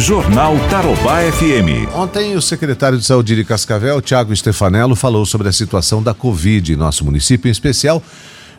Jornal Tarobá FM. Ontem, o secretário de Saúde de Cascavel, Tiago Stefanello, falou sobre a situação da Covid em nosso município, em especial.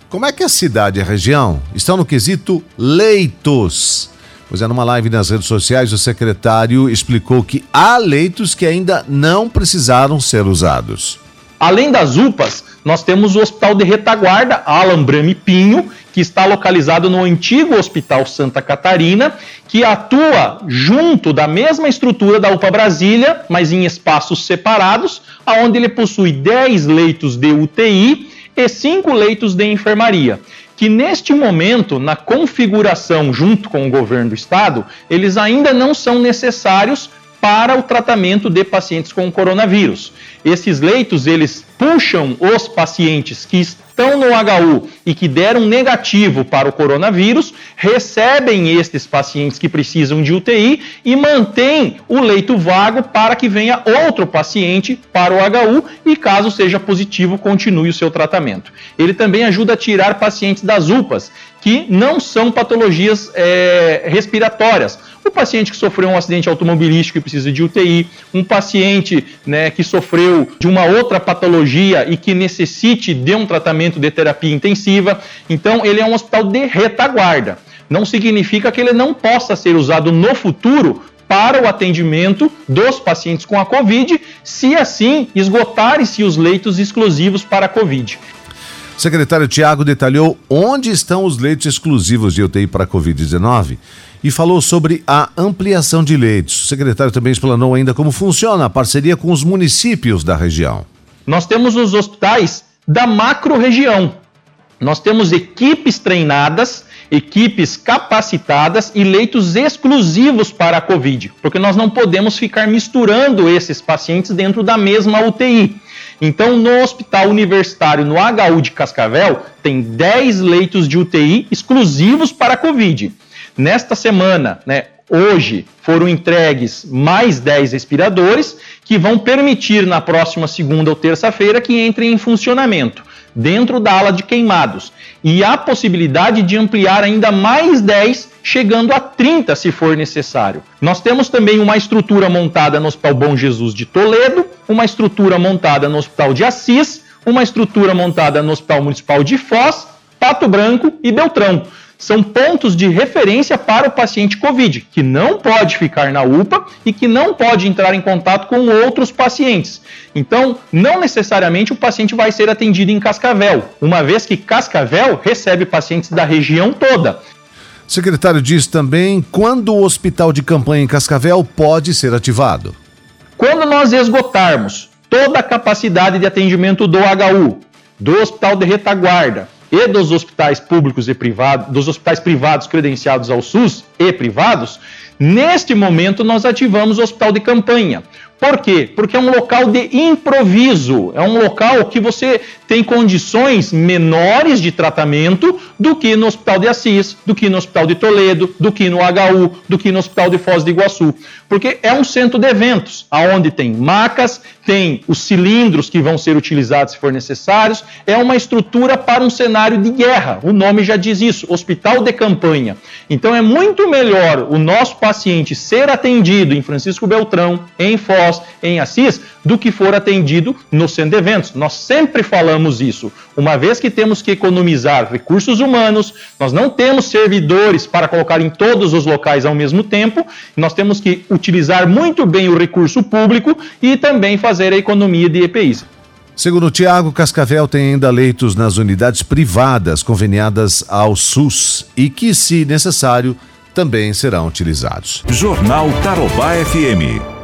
Como é que a cidade e a região estão no quesito leitos? Pois é, numa live nas redes sociais, o secretário explicou que há leitos que ainda não precisaram ser usados. Além das UPAs, nós temos o Hospital de Retaguarda, Alan Brame Pinho, que está localizado no antigo Hospital Santa Catarina, que atua junto da mesma estrutura da UPA Brasília, mas em espaços separados, aonde ele possui 10 leitos de UTI e 5 leitos de enfermaria que neste momento, na configuração junto com o governo do estado, eles ainda não são necessários para o tratamento de pacientes com coronavírus. Esses leitos, eles puxam os pacientes que estão no HU e que deram negativo para o coronavírus, recebem estes pacientes que precisam de UTI e mantém o leito vago para que venha outro paciente para o HU e, caso seja positivo, continue o seu tratamento. Ele também ajuda a tirar pacientes das UPAs, que não são patologias é, respiratórias o paciente que sofreu um acidente automobilístico e precisa de UTI, um paciente né, que sofreu de uma outra patologia e que necessite de um tratamento de terapia intensiva. Então, ele é um hospital de retaguarda. Não significa que ele não possa ser usado no futuro para o atendimento dos pacientes com a Covid, se assim esgotarem-se os leitos exclusivos para a Covid. Secretário Tiago detalhou onde estão os leitos exclusivos de UTI para a Covid-19 e falou sobre a ampliação de leitos. O secretário também explanou ainda como funciona a parceria com os municípios da região. Nós temos os hospitais da macro-região. Nós temos equipes treinadas, equipes capacitadas e leitos exclusivos para a Covid, porque nós não podemos ficar misturando esses pacientes dentro da mesma UTI. Então, no Hospital Universitário, no HU de Cascavel, tem 10 leitos de UTI exclusivos para a Covid. Nesta semana, né, hoje, foram entregues mais 10 respiradores que vão permitir na próxima segunda ou terça-feira que entrem em funcionamento dentro da ala de queimados. E há possibilidade de ampliar ainda mais 10, chegando a 30 se for necessário. Nós temos também uma estrutura montada no Hospital Bom Jesus de Toledo, uma estrutura montada no Hospital de Assis, uma estrutura montada no Hospital Municipal de Foz, Pato Branco e Beltrão são pontos de referência para o paciente COVID, que não pode ficar na UPA e que não pode entrar em contato com outros pacientes. Então, não necessariamente o paciente vai ser atendido em Cascavel, uma vez que Cascavel recebe pacientes da região toda. O secretário diz também quando o hospital de campanha em Cascavel pode ser ativado. Quando nós esgotarmos toda a capacidade de atendimento do HU, do Hospital de Retaguarda, e dos hospitais públicos e privados, dos hospitais privados credenciados ao SUS e privados, neste momento nós ativamos o hospital de campanha. Por quê? Porque é um local de improviso, é um local que você tem condições menores de tratamento do que no Hospital de Assis, do que no Hospital de Toledo, do que no HU, do que no Hospital de Foz do Iguaçu. Porque é um centro de eventos, aonde tem macas, tem os cilindros que vão ser utilizados se for necessários, é uma estrutura para um cenário de guerra. O nome já diz isso, hospital de campanha. Então é muito melhor o nosso paciente ser atendido em Francisco Beltrão, em Foz, em Assis do que for atendido no centro de eventos. Nós sempre falamos isso. Uma vez que temos que economizar recursos humanos, nós não temos servidores para colocar em todos os locais ao mesmo tempo, nós temos que utilizar muito bem o recurso público e também fazer a economia de EPIs. Segundo o Tiago, Cascavel tem ainda leitos nas unidades privadas conveniadas ao SUS e que, se necessário, também serão utilizados. Jornal Tarobá FM.